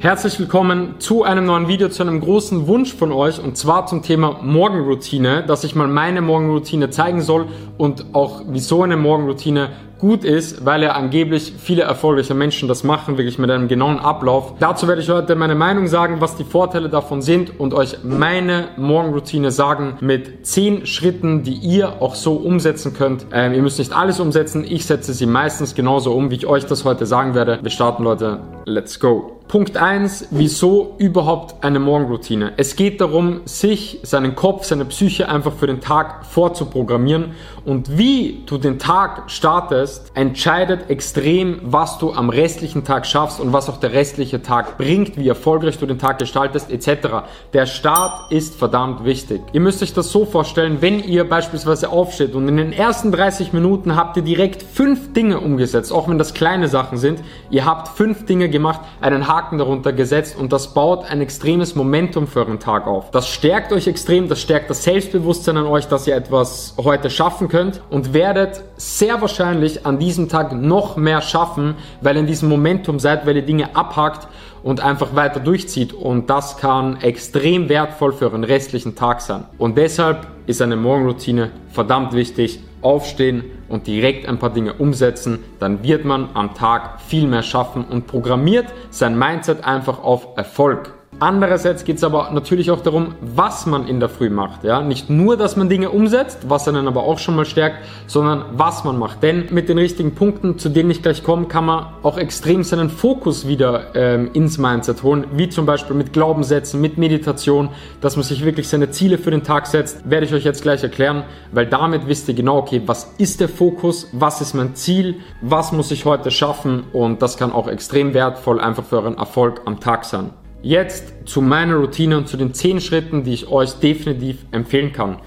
Herzlich willkommen zu einem neuen Video, zu einem großen Wunsch von euch und zwar zum Thema Morgenroutine, dass ich mal meine Morgenroutine zeigen soll und auch wieso eine Morgenroutine gut ist, weil ja angeblich viele erfolgreiche Menschen das machen, wirklich mit einem genauen Ablauf. Dazu werde ich heute meine Meinung sagen, was die Vorteile davon sind und euch meine Morgenroutine sagen mit 10 Schritten, die ihr auch so umsetzen könnt. Ähm, ihr müsst nicht alles umsetzen, ich setze sie meistens genauso um, wie ich euch das heute sagen werde. Wir starten Leute, let's go. Punkt 1, wieso überhaupt eine Morgenroutine? Es geht darum, sich, seinen Kopf, seine Psyche einfach für den Tag vorzuprogrammieren und wie du den Tag startest, entscheidet extrem, was du am restlichen Tag schaffst und was auch der restliche Tag bringt, wie erfolgreich du den Tag gestaltest etc. Der Start ist verdammt wichtig. Ihr müsst euch das so vorstellen, wenn ihr beispielsweise aufsteht und in den ersten 30 Minuten habt ihr direkt fünf Dinge umgesetzt, auch wenn das kleine Sachen sind, ihr habt fünf Dinge gemacht, einen Haken darunter gesetzt und das baut ein extremes Momentum für euren Tag auf. Das stärkt euch extrem, das stärkt das Selbstbewusstsein an euch, dass ihr etwas heute schaffen könnt und werdet sehr wahrscheinlich an diesem Tag noch mehr schaffen, weil ihr in diesem Momentum seid, weil ihr Dinge abhackt und einfach weiter durchzieht und das kann extrem wertvoll für euren restlichen Tag sein. Und deshalb ist eine Morgenroutine verdammt wichtig. Aufstehen und direkt ein paar Dinge umsetzen, dann wird man am Tag viel mehr schaffen und programmiert sein Mindset einfach auf Erfolg. Andererseits geht es aber natürlich auch darum, was man in der Früh macht. Ja? Nicht nur, dass man Dinge umsetzt, was einen aber auch schon mal stärkt, sondern was man macht. Denn mit den richtigen Punkten, zu denen ich gleich komme, kann man auch extrem seinen Fokus wieder ähm, ins Mindset holen. Wie zum Beispiel mit Glaubenssätzen, mit Meditation, dass man sich wirklich seine Ziele für den Tag setzt. Werde ich euch jetzt gleich erklären, weil damit wisst ihr genau, okay, was ist der Fokus, was ist mein Ziel, was muss ich heute schaffen und das kann auch extrem wertvoll einfach für euren Erfolg am Tag sein. Jetzt zu meiner Routine und zu den 10 Schritten, die ich euch definitiv empfehlen kann.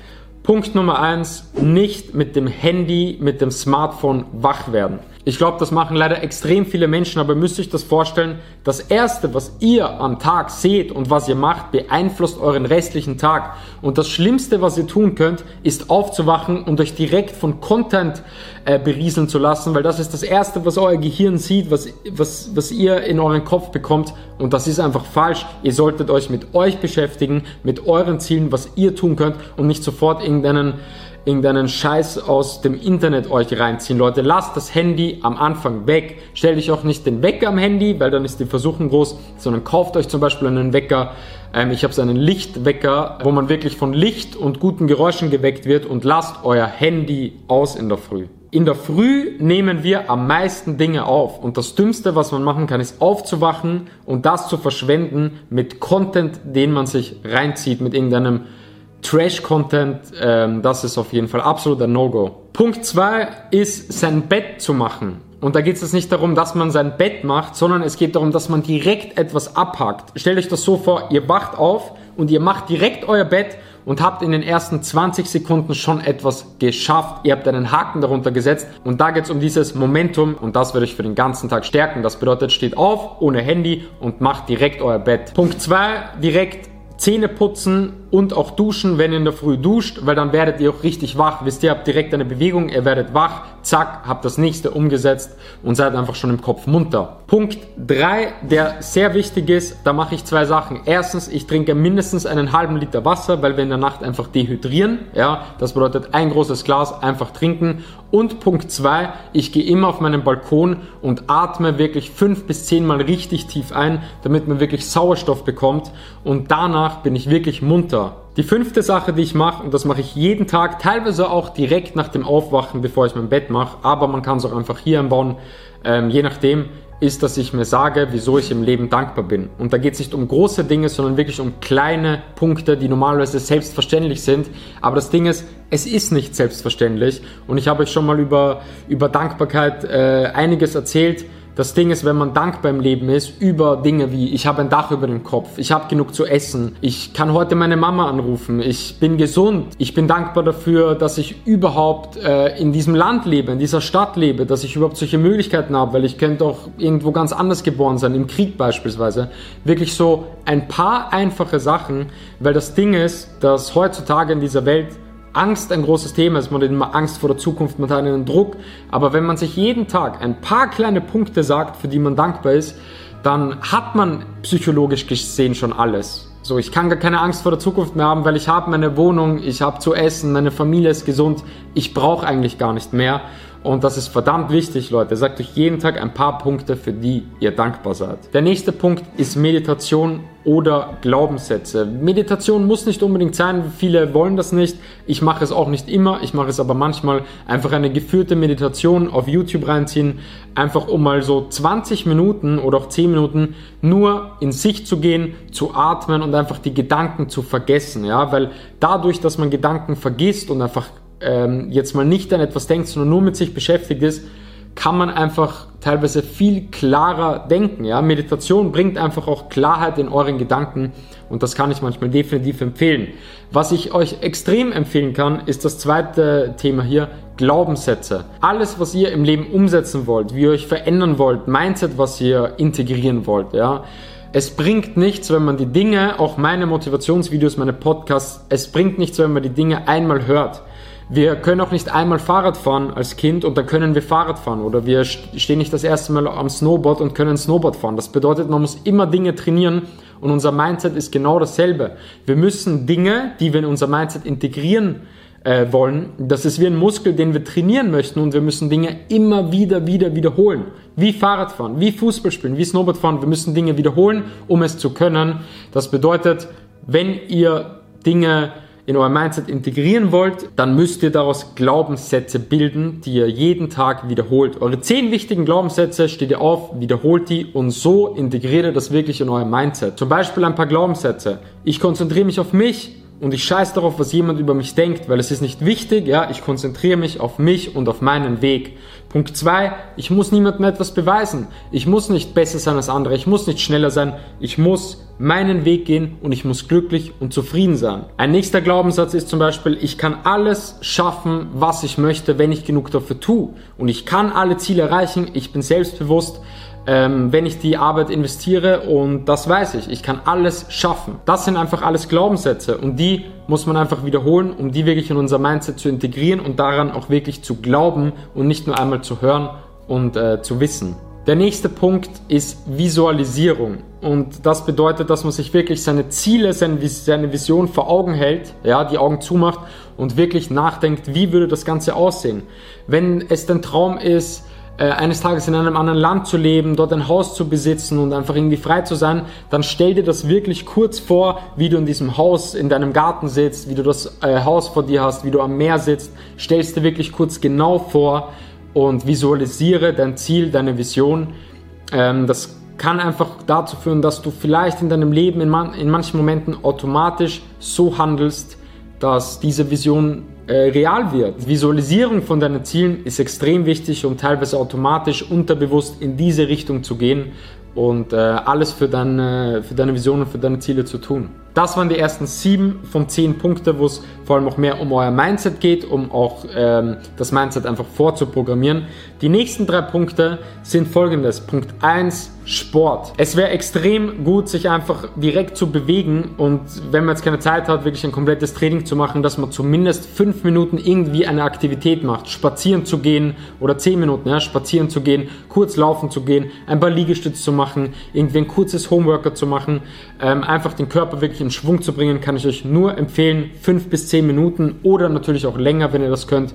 Punkt Nummer 1, nicht mit dem Handy, mit dem Smartphone wach werden. Ich glaube, das machen leider extrem viele Menschen, aber ihr müsst euch das vorstellen, das Erste, was ihr am Tag seht und was ihr macht, beeinflusst euren restlichen Tag. Und das Schlimmste, was ihr tun könnt, ist aufzuwachen und euch direkt von Content äh, berieseln zu lassen, weil das ist das Erste, was euer Gehirn sieht, was, was, was ihr in euren Kopf bekommt. Und das ist einfach falsch. Ihr solltet euch mit euch beschäftigen, mit euren Zielen, was ihr tun könnt und nicht sofort irgendeinen irgendeinen Scheiß aus dem Internet euch reinziehen. Leute, lasst das Handy am Anfang weg. Stellt euch auch nicht den Wecker am Handy, weil dann ist die Versuchung groß, sondern kauft euch zum Beispiel einen Wecker. Ähm, ich habe so einen Lichtwecker, wo man wirklich von Licht und guten Geräuschen geweckt wird und lasst euer Handy aus in der Früh. In der Früh nehmen wir am meisten Dinge auf und das Dümmste, was man machen kann, ist aufzuwachen und das zu verschwenden mit Content, den man sich reinzieht, mit irgendeinem Trash-Content, ähm, das ist auf jeden Fall absolut ein No-Go. Punkt 2 ist, sein Bett zu machen. Und da geht es nicht darum, dass man sein Bett macht, sondern es geht darum, dass man direkt etwas abhakt. Stellt euch das so vor, ihr wacht auf und ihr macht direkt euer Bett und habt in den ersten 20 Sekunden schon etwas geschafft. Ihr habt einen Haken darunter gesetzt und da geht es um dieses Momentum und das wird euch für den ganzen Tag stärken. Das bedeutet, steht auf ohne Handy und macht direkt euer Bett. Punkt 2, direkt Zähne putzen und auch duschen, wenn ihr in der Früh duscht, weil dann werdet ihr auch richtig wach. Wisst ihr, habt direkt eine Bewegung, ihr werdet wach, zack, habt das nächste umgesetzt und seid einfach schon im Kopf munter. Punkt 3, der sehr wichtig ist, da mache ich zwei Sachen. Erstens, ich trinke mindestens einen halben Liter Wasser, weil wir in der Nacht einfach dehydrieren. Ja, das bedeutet ein großes Glas einfach trinken. Und Punkt 2, ich gehe immer auf meinen Balkon und atme wirklich fünf bis zehn Mal richtig tief ein, damit man wirklich Sauerstoff bekommt. Und danach bin ich wirklich munter. Die fünfte Sache, die ich mache, und das mache ich jeden Tag, teilweise auch direkt nach dem Aufwachen, bevor ich mein Bett mache, aber man kann es auch einfach hier einbauen, ähm, je nachdem, ist, dass ich mir sage, wieso ich im Leben dankbar bin. Und da geht es nicht um große Dinge, sondern wirklich um kleine Punkte, die normalerweise selbstverständlich sind. Aber das Ding ist, es ist nicht selbstverständlich. Und ich habe euch schon mal über, über Dankbarkeit äh, einiges erzählt. Das Ding ist, wenn man dankbar im Leben ist, über Dinge wie, ich habe ein Dach über dem Kopf, ich habe genug zu essen, ich kann heute meine Mama anrufen, ich bin gesund, ich bin dankbar dafür, dass ich überhaupt äh, in diesem Land lebe, in dieser Stadt lebe, dass ich überhaupt solche Möglichkeiten habe, weil ich könnte auch irgendwo ganz anders geboren sein, im Krieg beispielsweise. Wirklich so ein paar einfache Sachen, weil das Ding ist, dass heutzutage in dieser Welt Angst ein großes Thema ist. Man hat immer Angst vor der Zukunft, man hat einen Druck. Aber wenn man sich jeden Tag ein paar kleine Punkte sagt, für die man dankbar ist, dann hat man psychologisch gesehen schon alles. So, ich kann gar keine Angst vor der Zukunft mehr haben, weil ich habe meine Wohnung, ich habe zu essen, meine Familie ist gesund, ich brauche eigentlich gar nicht mehr. Und das ist verdammt wichtig, Leute. Sagt euch jeden Tag ein paar Punkte, für die ihr dankbar seid. Der nächste Punkt ist Meditation oder Glaubenssätze. Meditation muss nicht unbedingt sein. Viele wollen das nicht. Ich mache es auch nicht immer. Ich mache es aber manchmal. Einfach eine geführte Meditation auf YouTube reinziehen. Einfach um mal so 20 Minuten oder auch 10 Minuten nur in sich zu gehen, zu atmen und einfach die Gedanken zu vergessen. Ja, weil dadurch, dass man Gedanken vergisst und einfach ähm, jetzt mal nicht an etwas denkt, sondern nur mit sich beschäftigt ist, kann man einfach teilweise viel klarer denken. Ja? Meditation bringt einfach auch Klarheit in euren Gedanken und das kann ich manchmal definitiv empfehlen. Was ich euch extrem empfehlen kann, ist das zweite Thema hier, Glaubenssätze. Alles, was ihr im Leben umsetzen wollt, wie ihr euch verändern wollt, Mindset, was ihr integrieren wollt, ja. Es bringt nichts, wenn man die Dinge, auch meine Motivationsvideos, meine Podcasts, es bringt nichts, wenn man die Dinge einmal hört. Wir können auch nicht einmal Fahrrad fahren als Kind und dann können wir Fahrrad fahren oder wir stehen nicht das erste Mal am Snowboard und können Snowboard fahren. Das bedeutet, man muss immer Dinge trainieren und unser Mindset ist genau dasselbe. Wir müssen Dinge, die wir in unser Mindset integrieren äh, wollen, das ist wie ein Muskel, den wir trainieren möchten und wir müssen Dinge immer wieder, wieder wiederholen. Wie Fahrradfahren, wie Fußball spielen, wie Snowboard fahren. Wir müssen Dinge wiederholen, um es zu können. Das bedeutet, wenn ihr Dinge in euer Mindset integrieren wollt, dann müsst ihr daraus Glaubenssätze bilden, die ihr jeden Tag wiederholt. Eure zehn wichtigen Glaubenssätze steht ihr auf, wiederholt die und so integriert ihr das wirklich in euer Mindset. Zum Beispiel ein paar Glaubenssätze. Ich konzentriere mich auf mich und ich scheiß darauf, was jemand über mich denkt, weil es ist nicht wichtig, ja, ich konzentriere mich auf mich und auf meinen Weg. Punkt zwei: ich muss niemandem etwas beweisen. Ich muss nicht besser sein als andere, ich muss nicht schneller sein, ich muss meinen Weg gehen und ich muss glücklich und zufrieden sein. Ein nächster Glaubenssatz ist zum Beispiel, ich kann alles schaffen, was ich möchte, wenn ich genug dafür tue. Und ich kann alle Ziele erreichen, ich bin selbstbewusst, ähm, wenn ich die Arbeit investiere und das weiß ich. Ich kann alles schaffen. Das sind einfach alles Glaubenssätze und die muss man einfach wiederholen, um die wirklich in unser Mindset zu integrieren und daran auch wirklich zu glauben und nicht nur einmal zu hören und äh, zu wissen. Der nächste Punkt ist Visualisierung. Und das bedeutet, dass man sich wirklich seine Ziele, seine Vision vor Augen hält, ja, die Augen zumacht und wirklich nachdenkt, wie würde das Ganze aussehen. Wenn es dein Traum ist, äh, eines Tages in einem anderen Land zu leben, dort ein Haus zu besitzen und einfach irgendwie frei zu sein, dann stell dir das wirklich kurz vor, wie du in diesem Haus, in deinem Garten sitzt, wie du das äh, Haus vor dir hast, wie du am Meer sitzt. Stellst dir wirklich kurz genau vor und visualisiere dein Ziel, deine Vision. Ähm, das kann einfach dazu führen, dass du vielleicht in deinem Leben in, man in manchen Momenten automatisch so handelst, dass diese Vision äh, real wird. Visualisierung von deinen Zielen ist extrem wichtig, um teilweise automatisch unterbewusst in diese Richtung zu gehen und äh, alles für deine, für deine Vision und für deine Ziele zu tun. Das waren die ersten sieben von zehn Punkten, wo es vor allem auch mehr um euer Mindset geht, um auch ähm, das Mindset einfach vorzuprogrammieren. Die nächsten drei Punkte sind folgendes. Punkt eins Sport. Es wäre extrem gut, sich einfach direkt zu bewegen und wenn man jetzt keine Zeit hat, wirklich ein komplettes Training zu machen, dass man zumindest fünf Minuten irgendwie eine Aktivität macht. Spazieren zu gehen oder zehn Minuten, ja, spazieren zu gehen, kurz laufen zu gehen, ein paar Liegestütze zu machen, irgendwie ein kurzes Homeworker zu machen, ähm, einfach den Körper wirklich in Schwung zu bringen, kann ich euch nur empfehlen. Fünf bis zehn Minuten oder natürlich auch länger, wenn ihr das könnt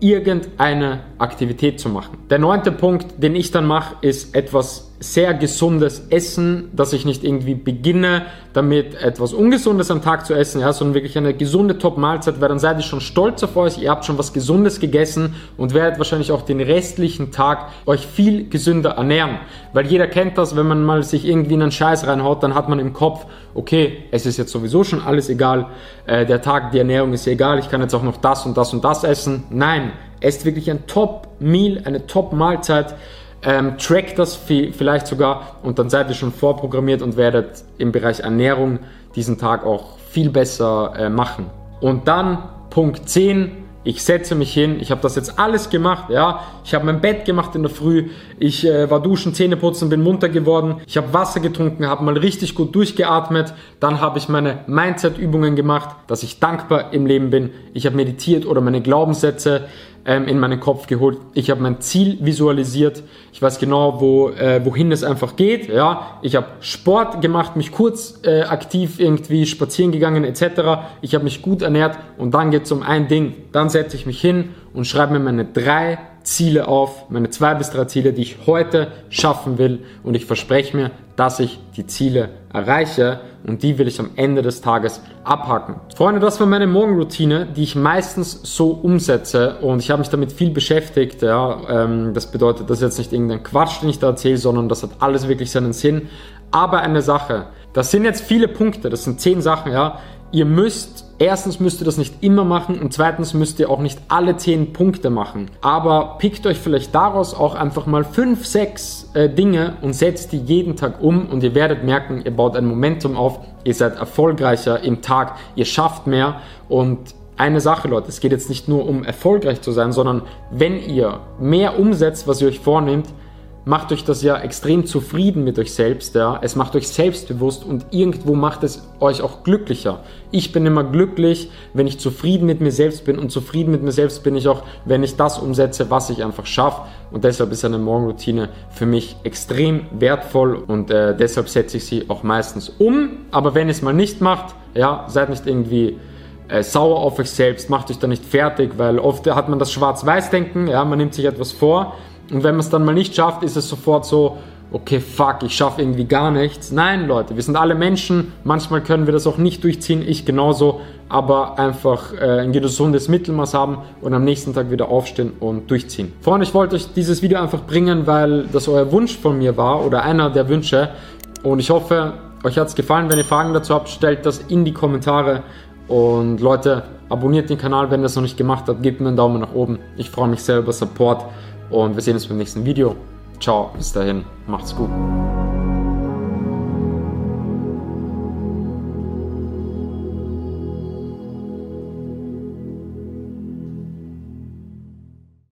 irgendeine Aktivität zu machen. Der neunte Punkt, den ich dann mache, ist etwas sehr gesundes Essen, dass ich nicht irgendwie beginne, damit etwas Ungesundes am Tag zu essen, ja, sondern wirklich eine gesunde Top-Mahlzeit, weil dann seid ihr schon stolz auf euch, ihr habt schon was Gesundes gegessen und werdet wahrscheinlich auch den restlichen Tag euch viel gesünder ernähren. Weil jeder kennt das, wenn man mal sich irgendwie in einen Scheiß reinhaut, dann hat man im Kopf, okay, es ist jetzt sowieso schon alles egal, äh, der Tag, die Ernährung ist egal, ich kann jetzt auch noch das und das und das essen. Nein, esst wirklich ein Top-Meal, eine Top-Mahlzeit, ähm, trackt das vielleicht sogar und dann seid ihr schon vorprogrammiert und werdet im Bereich Ernährung diesen Tag auch viel besser äh, machen. Und dann Punkt 10, ich setze mich hin, ich habe das jetzt alles gemacht, ja, ich habe mein Bett gemacht in der Früh, ich äh, war duschen, Zähne putzen, bin munter geworden, ich habe Wasser getrunken, habe mal richtig gut durchgeatmet, dann habe ich meine Mindset-Übungen gemacht, dass ich dankbar im Leben bin, ich habe meditiert oder meine Glaubenssätze ähm, in meinen Kopf geholt. Ich habe mein Ziel visualisiert. Ich weiß genau, wo, äh, wohin es einfach geht. Ja, ich habe Sport gemacht, mich kurz äh, aktiv irgendwie spazieren gegangen etc. Ich habe mich gut ernährt und dann geht es um ein Ding. Dann setze ich mich hin und schreibe mir meine drei Ziele auf, meine zwei bis drei Ziele, die ich heute schaffen will und ich verspreche mir, dass ich die Ziele erreiche und die will ich am Ende des Tages abhaken. Freunde, das war meine Morgenroutine, die ich meistens so umsetze und ich habe mich damit viel beschäftigt. Ja, ähm, das bedeutet, das ist jetzt nicht irgendein Quatsch, den ich da erzähle, sondern das hat alles wirklich seinen Sinn. Aber eine Sache, das sind jetzt viele Punkte, das sind zehn Sachen, ja. Ihr müsst Erstens müsst ihr das nicht immer machen und zweitens müsst ihr auch nicht alle 10 Punkte machen. Aber pickt euch vielleicht daraus auch einfach mal 5, 6 äh, Dinge und setzt die jeden Tag um und ihr werdet merken, ihr baut ein Momentum auf, ihr seid erfolgreicher im Tag, ihr schafft mehr und eine Sache, Leute, es geht jetzt nicht nur um erfolgreich zu sein, sondern wenn ihr mehr umsetzt, was ihr euch vornehmt, macht euch das ja extrem zufrieden mit euch selbst, ja. Es macht euch selbstbewusst und irgendwo macht es euch auch glücklicher. Ich bin immer glücklich, wenn ich zufrieden mit mir selbst bin und zufrieden mit mir selbst bin ich auch, wenn ich das umsetze, was ich einfach schaffe. Und deshalb ist eine Morgenroutine für mich extrem wertvoll und äh, deshalb setze ich sie auch meistens um. Aber wenn ihr es mal nicht macht, ja, seid nicht irgendwie äh, sauer auf euch selbst, macht euch da nicht fertig, weil oft hat man das Schwarz-Weiß-Denken, ja, man nimmt sich etwas vor und wenn man es dann mal nicht schafft, ist es sofort so, okay, fuck, ich schaffe irgendwie gar nichts. Nein, Leute, wir sind alle Menschen. Manchmal können wir das auch nicht durchziehen, ich genauso, aber einfach äh, ein gesundes Mittelmaß haben und am nächsten Tag wieder aufstehen und durchziehen. Freunde, ich wollte euch dieses Video einfach bringen, weil das euer Wunsch von mir war oder einer der Wünsche. Und ich hoffe, euch hat es gefallen. Wenn ihr Fragen dazu habt, stellt das in die Kommentare. Und Leute, abonniert den Kanal, wenn ihr das noch nicht gemacht habt. Gebt mir einen Daumen nach oben. Ich freue mich sehr über Support. Und wir sehen uns beim nächsten Video. Ciao, bis dahin, macht's gut.